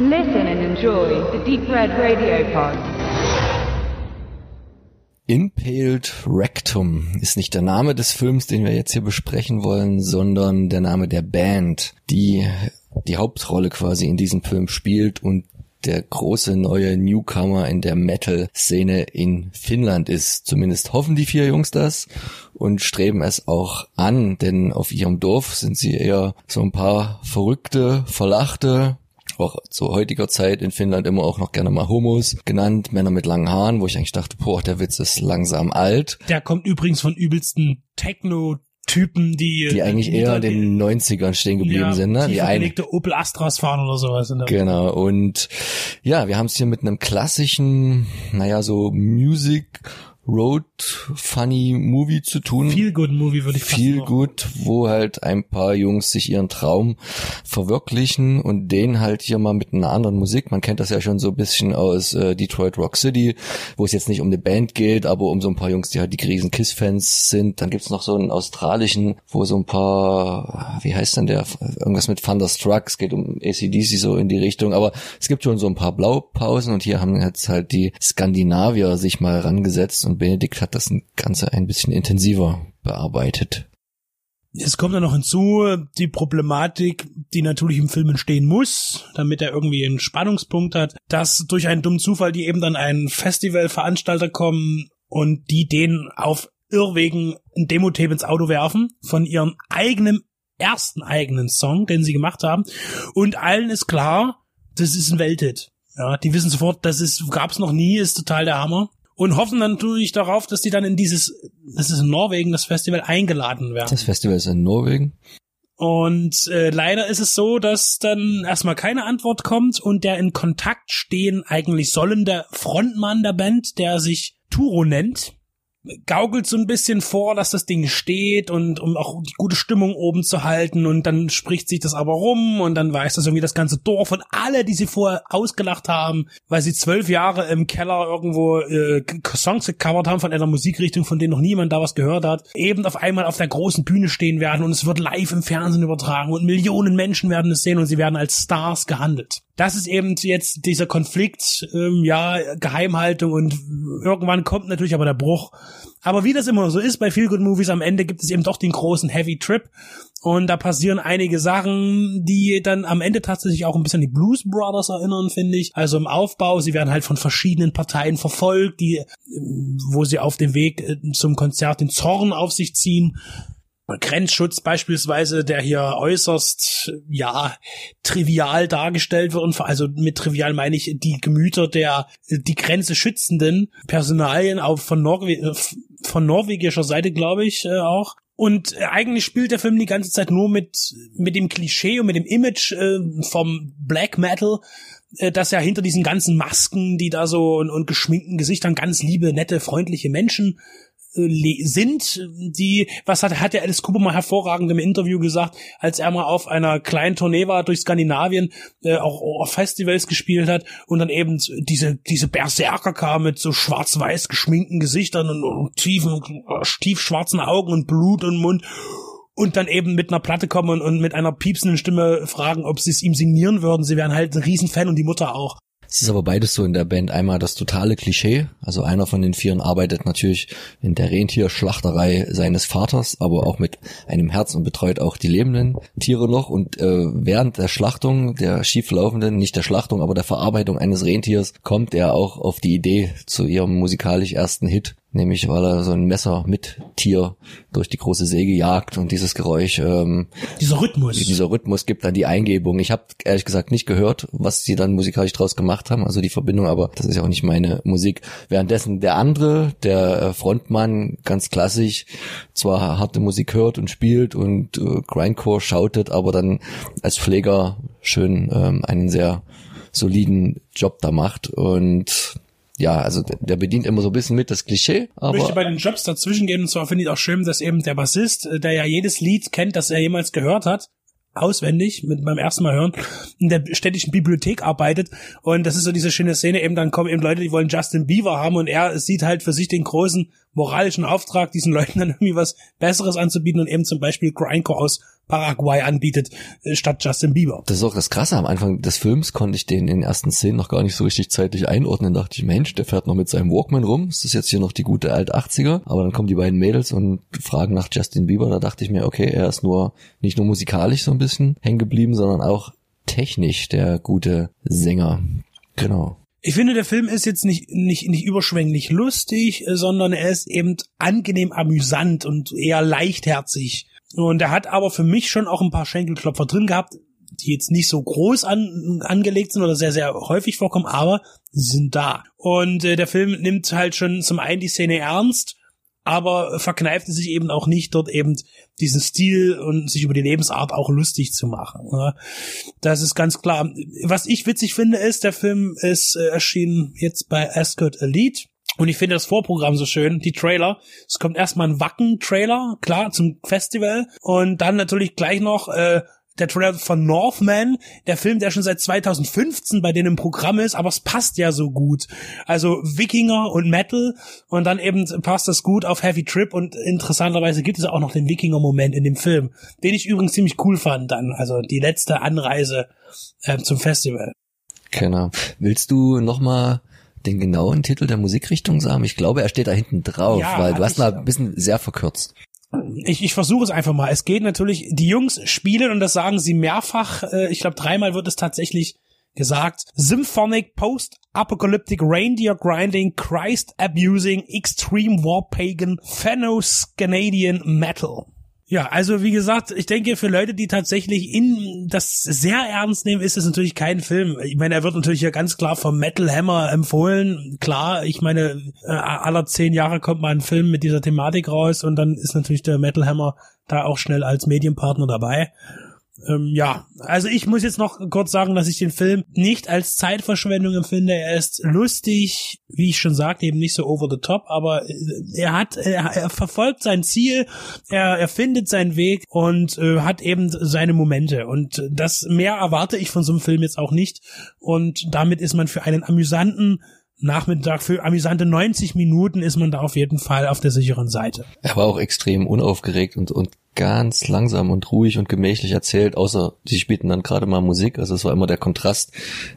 Listen and enjoy the Deep Red Radio Pod. Impaled Rectum ist nicht der Name des Films, den wir jetzt hier besprechen wollen, sondern der Name der Band, die die Hauptrolle quasi in diesem Film spielt und der große neue Newcomer in der Metal-Szene in Finnland ist. Zumindest hoffen die vier Jungs das und streben es auch an, denn auf ihrem Dorf sind sie eher so ein paar verrückte, verlachte, auch zu heutiger Zeit in Finnland immer auch noch gerne mal Homos genannt, Männer mit langen Haaren, wo ich eigentlich dachte, boah, der Witz ist langsam alt. Der kommt übrigens von übelsten Techno Typen, die die eigentlich eher in den 90ern stehen geblieben ja, sind, ne? Die eine Opel Astras fahren oder sowas. Genau und ja, wir haben es hier mit einem klassischen, naja, so Music Road Funny Movie zu tun. Feel Good Movie würde ich Feel Good, wo halt ein paar Jungs sich ihren Traum verwirklichen und den halt hier mal mit einer anderen Musik. Man kennt das ja schon so ein bisschen aus äh, Detroit Rock City, wo es jetzt nicht um eine Band geht, aber um so ein paar Jungs, die halt die riesen Kiss-Fans sind. Dann gibt's noch so einen australischen, wo so ein paar, wie heißt denn der, irgendwas mit Thunderstruck, es geht um ACDC so in die Richtung, aber es gibt schon so ein paar Blaupausen und hier haben jetzt halt die Skandinavier sich mal rangesetzt und Benedikt hat das Ganze ein bisschen intensiver bearbeitet. Es kommt dann noch hinzu, die Problematik, die natürlich im Film entstehen muss, damit er irgendwie einen Spannungspunkt hat, dass durch einen dummen Zufall die eben dann einen Festivalveranstalter kommen und die den auf Irrwegen ein Demo-Tape ins Auto werfen von ihrem eigenen ersten eigenen Song, den sie gemacht haben. Und allen ist klar, das ist ein Welthit. Ja, die wissen sofort, das ist, gab's noch nie, ist total der Hammer und hoffen dann natürlich darauf, dass die dann in dieses, das ist in Norwegen, das Festival eingeladen werden. Das Festival ist in Norwegen. Und äh, leider ist es so, dass dann erstmal keine Antwort kommt und der in Kontakt stehen eigentlich sollende Frontmann der Band, der sich Turo nennt, gaukelt so ein bisschen vor, dass das Ding steht und um auch die gute Stimmung oben zu halten und dann spricht sich das aber rum und dann weiß das irgendwie das ganze Dorf und alle, die sie vorher ausgelacht haben, weil sie zwölf Jahre im Keller irgendwo äh, Songs gecovert haben von einer Musikrichtung, von denen noch niemand da was gehört hat, eben auf einmal auf der großen Bühne stehen werden und es wird live im Fernsehen übertragen und Millionen Menschen werden es sehen und sie werden als Stars gehandelt das ist eben jetzt dieser Konflikt, ähm, ja, Geheimhaltung und irgendwann kommt natürlich aber der Bruch. Aber wie das immer so ist bei Feel Good Movies, am Ende gibt es eben doch den großen Heavy Trip und da passieren einige Sachen, die dann am Ende tatsächlich auch ein bisschen die Blues Brothers erinnern, finde ich. Also im Aufbau, sie werden halt von verschiedenen Parteien verfolgt, die, wo sie auf dem Weg äh, zum Konzert den Zorn auf sich ziehen Grenzschutz beispielsweise, der hier äußerst, ja, trivial dargestellt wird. Und also mit trivial meine ich die Gemüter der die Grenze schützenden Personalien auch von, Norwe von norwegischer Seite, glaube ich, äh, auch. Und äh, eigentlich spielt der Film die ganze Zeit nur mit, mit dem Klischee und mit dem Image äh, vom Black Metal, äh, dass ja hinter diesen ganzen Masken, die da so und, und geschminkten Gesichtern ganz liebe, nette, freundliche Menschen sind, die, was hat, hat der Alice Cooper mal hervorragend im Interview gesagt, als er mal auf einer kleinen Tournee war durch Skandinavien, äh, auch auf Festivals gespielt hat und dann eben diese, diese Berserker kam mit so schwarz-weiß geschminkten Gesichtern und, und tiefen, tief schwarzen Augen und Blut und Mund und dann eben mit einer Platte kommen und, mit einer piepsenden Stimme fragen, ob sie es ihm signieren würden. Sie wären halt ein Riesenfan und die Mutter auch. Es ist aber beides so in der Band. Einmal das totale Klischee. Also einer von den Vieren arbeitet natürlich in der Rentierschlachterei seines Vaters, aber auch mit einem Herz und betreut auch die lebenden Tiere noch. Und äh, während der Schlachtung, der schieflaufenden, nicht der Schlachtung, aber der Verarbeitung eines Rentiers, kommt er auch auf die Idee zu ihrem musikalisch ersten Hit nämlich weil er so ein Messer mit Tier durch die große Säge jagt und dieses Geräusch, ähm, dieser Rhythmus, dieser Rhythmus gibt dann die Eingebung. Ich habe ehrlich gesagt nicht gehört, was sie dann musikalisch draus gemacht haben, also die Verbindung, aber das ist ja auch nicht meine Musik. Währenddessen der andere, der äh, Frontmann, ganz klassisch, zwar harte Musik hört und spielt und äh, Grindcore schautet, aber dann als Pfleger schön ähm, einen sehr soliden Job da macht und ja, also der bedient immer so ein bisschen mit das Klischee. Aber ich möchte bei den Jobs dazwischen gehen und zwar finde ich auch schön, dass eben der Bassist, äh, der ja jedes Lied kennt, das er jemals gehört hat, auswendig mit beim ersten Mal hören, in der städtischen Bibliothek arbeitet und das ist so diese schöne Szene, eben dann kommen eben Leute, die wollen Justin Bieber haben und er sieht halt für sich den großen moralischen Auftrag, diesen Leuten dann irgendwie was Besseres anzubieten und eben zum Beispiel Grindcore aus Paraguay anbietet, äh, statt Justin Bieber. Das ist auch das Krasse. Am Anfang des Films konnte ich den in den ersten Szenen noch gar nicht so richtig zeitlich einordnen. Da dachte ich, Mensch, der fährt noch mit seinem Walkman rum. Ist das jetzt hier noch die gute alt 80er? Aber dann kommen die beiden Mädels und fragen nach Justin Bieber. Da dachte ich mir, okay, er ist nur, nicht nur musikalisch so ein bisschen hängen geblieben, sondern auch technisch der gute Sänger. Genau. Ich finde, der Film ist jetzt nicht, nicht, nicht überschwänglich lustig, sondern er ist eben angenehm amüsant und eher leichtherzig. Und er hat aber für mich schon auch ein paar Schenkelklopfer drin gehabt, die jetzt nicht so groß an, angelegt sind oder sehr, sehr häufig vorkommen, aber sie sind da. Und äh, der Film nimmt halt schon zum einen die Szene ernst, aber verkneift es sich eben auch nicht, dort eben diesen Stil und sich über die Lebensart auch lustig zu machen. Ne? Das ist ganz klar. Was ich witzig finde, ist, der Film ist äh, erschienen jetzt bei Ascot Elite. Und ich finde das Vorprogramm so schön, die Trailer. Es kommt erstmal ein Wacken-Trailer, klar, zum Festival. Und dann natürlich gleich noch äh, der Trailer von Northman, der Film, der schon seit 2015 bei denen im Programm ist, aber es passt ja so gut. Also Wikinger und Metal und dann eben passt das gut auf Heavy Trip und interessanterweise gibt es auch noch den Wikinger-Moment in dem Film, den ich übrigens ziemlich cool fand dann, also die letzte Anreise äh, zum Festival. Genau. Willst du nochmal den genauen Titel der Musikrichtung sagen? Ich glaube, er steht da hinten drauf, Ja, weil du hast mal ein bisschen sehr verkürzt. Ich, ich versuche es einfach mal. Es geht natürlich, die Jungs spielen und das sagen sie mehrfach. Äh, ich glaube, dreimal wird es tatsächlich gesagt. Symphonic Post-Apocalyptic Reindeer Grinding Christ Abusing Extreme War Pagan Phanos Canadian Metal. Ja, also wie gesagt, ich denke, für Leute, die tatsächlich in das sehr ernst nehmen, ist es natürlich kein Film. Ich meine, er wird natürlich ja ganz klar vom Metal Hammer empfohlen. Klar, ich meine, äh, aller zehn Jahre kommt mal ein Film mit dieser Thematik raus und dann ist natürlich der Metal Hammer da auch schnell als Medienpartner dabei. Ähm, ja, also ich muss jetzt noch kurz sagen, dass ich den Film nicht als Zeitverschwendung empfinde. Er ist lustig, wie ich schon sagte, eben nicht so over the top, aber äh, er hat, er, er verfolgt sein Ziel, er, er findet seinen Weg und äh, hat eben seine Momente. Und das mehr erwarte ich von so einem Film jetzt auch nicht. Und damit ist man für einen amüsanten Nachmittag, für amüsante 90 Minuten ist man da auf jeden Fall auf der sicheren Seite. Er war auch extrem unaufgeregt und, und ganz langsam und ruhig und gemächlich erzählt, außer sie spielten dann gerade mal Musik. Also es war immer der Kontrast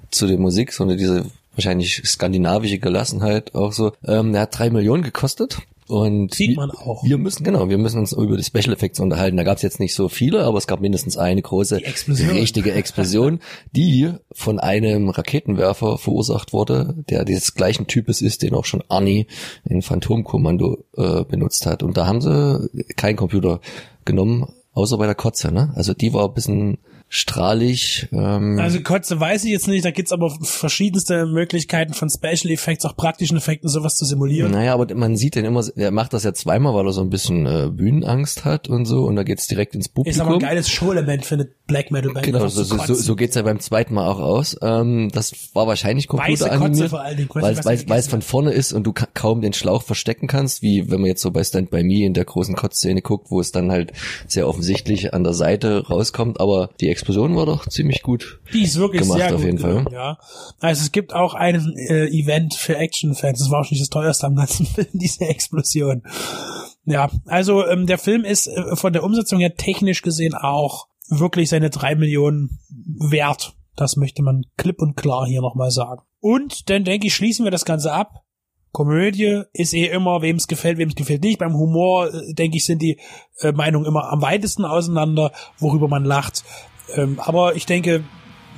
zu der Musik, so eine diese wahrscheinlich skandinavische Gelassenheit auch so. Ähm, er hat drei Millionen gekostet. Und Sieht wir- man auch. Wir müssen, genau, wir müssen uns über die Special Effects unterhalten. Da gab es jetzt nicht so viele, aber es gab mindestens eine große, Explosion. richtige Explosion, die von einem Raketenwerfer verursacht wurde, der des gleichen Types ist, den auch schon Arnie in Phantomkommando äh, benutzt hat. Und da haben sie keinen Computer genommen, außer bei der Kotze, ne? Also die war ein bisschen strahlig. Ähm, Also Kotze weiß ich jetzt nicht, da gibt's aber verschiedenste Möglichkeiten von Special Effects, auch praktischen Effekten, sowas zu simulieren. Naja, aber man sieht den immer, er macht das ja zweimal, weil er so ein bisschen äh, Bühnenangst hat und so, und da geht's direkt ins Publikum. Ist aber ein geiles Show-Element für eine Black Metal Band. Genau, so, so, so, so geht's ja beim zweiten Mal auch aus. Ähm, das war wahrscheinlich computeranimiert, weil weil, weil es von vorne ist und du ka kaum den Schlauch verstecken kannst, wie wenn man jetzt so bei Stand By Me in der großen Kotzszene guckt, wo es dann halt sehr offensichtlich an der Seite rauskommt. Aber die Explosion war doch ziemlich gut. Die ist wirklich gemacht sehr auf gut jeden Fall. ja. Also es gibt auch ein äh, Event für Action-Fans. Das war auch nicht das teuerste am ganzen Film, diese Explosion. Ja, also ähm, der Film ist äh, von der Umsetzung her technisch gesehen auch wirklich seine drei Millionen wert. Das möchte man klipp und klar hier nochmal sagen. Und dann denke ich, schließen wir das Ganze ab. Komödie ist eh immer, wem es gefällt, wem es gefällt nicht. Beim Humor, äh, denke ich, sind die äh, Meinungen immer am weitesten auseinander, worüber man lacht. Ähm, aber ich denke,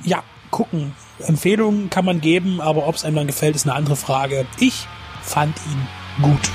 ja, gucken. Empfehlungen kann man geben, aber ob es einem dann gefällt, ist eine andere Frage. Ich fand ihn gut.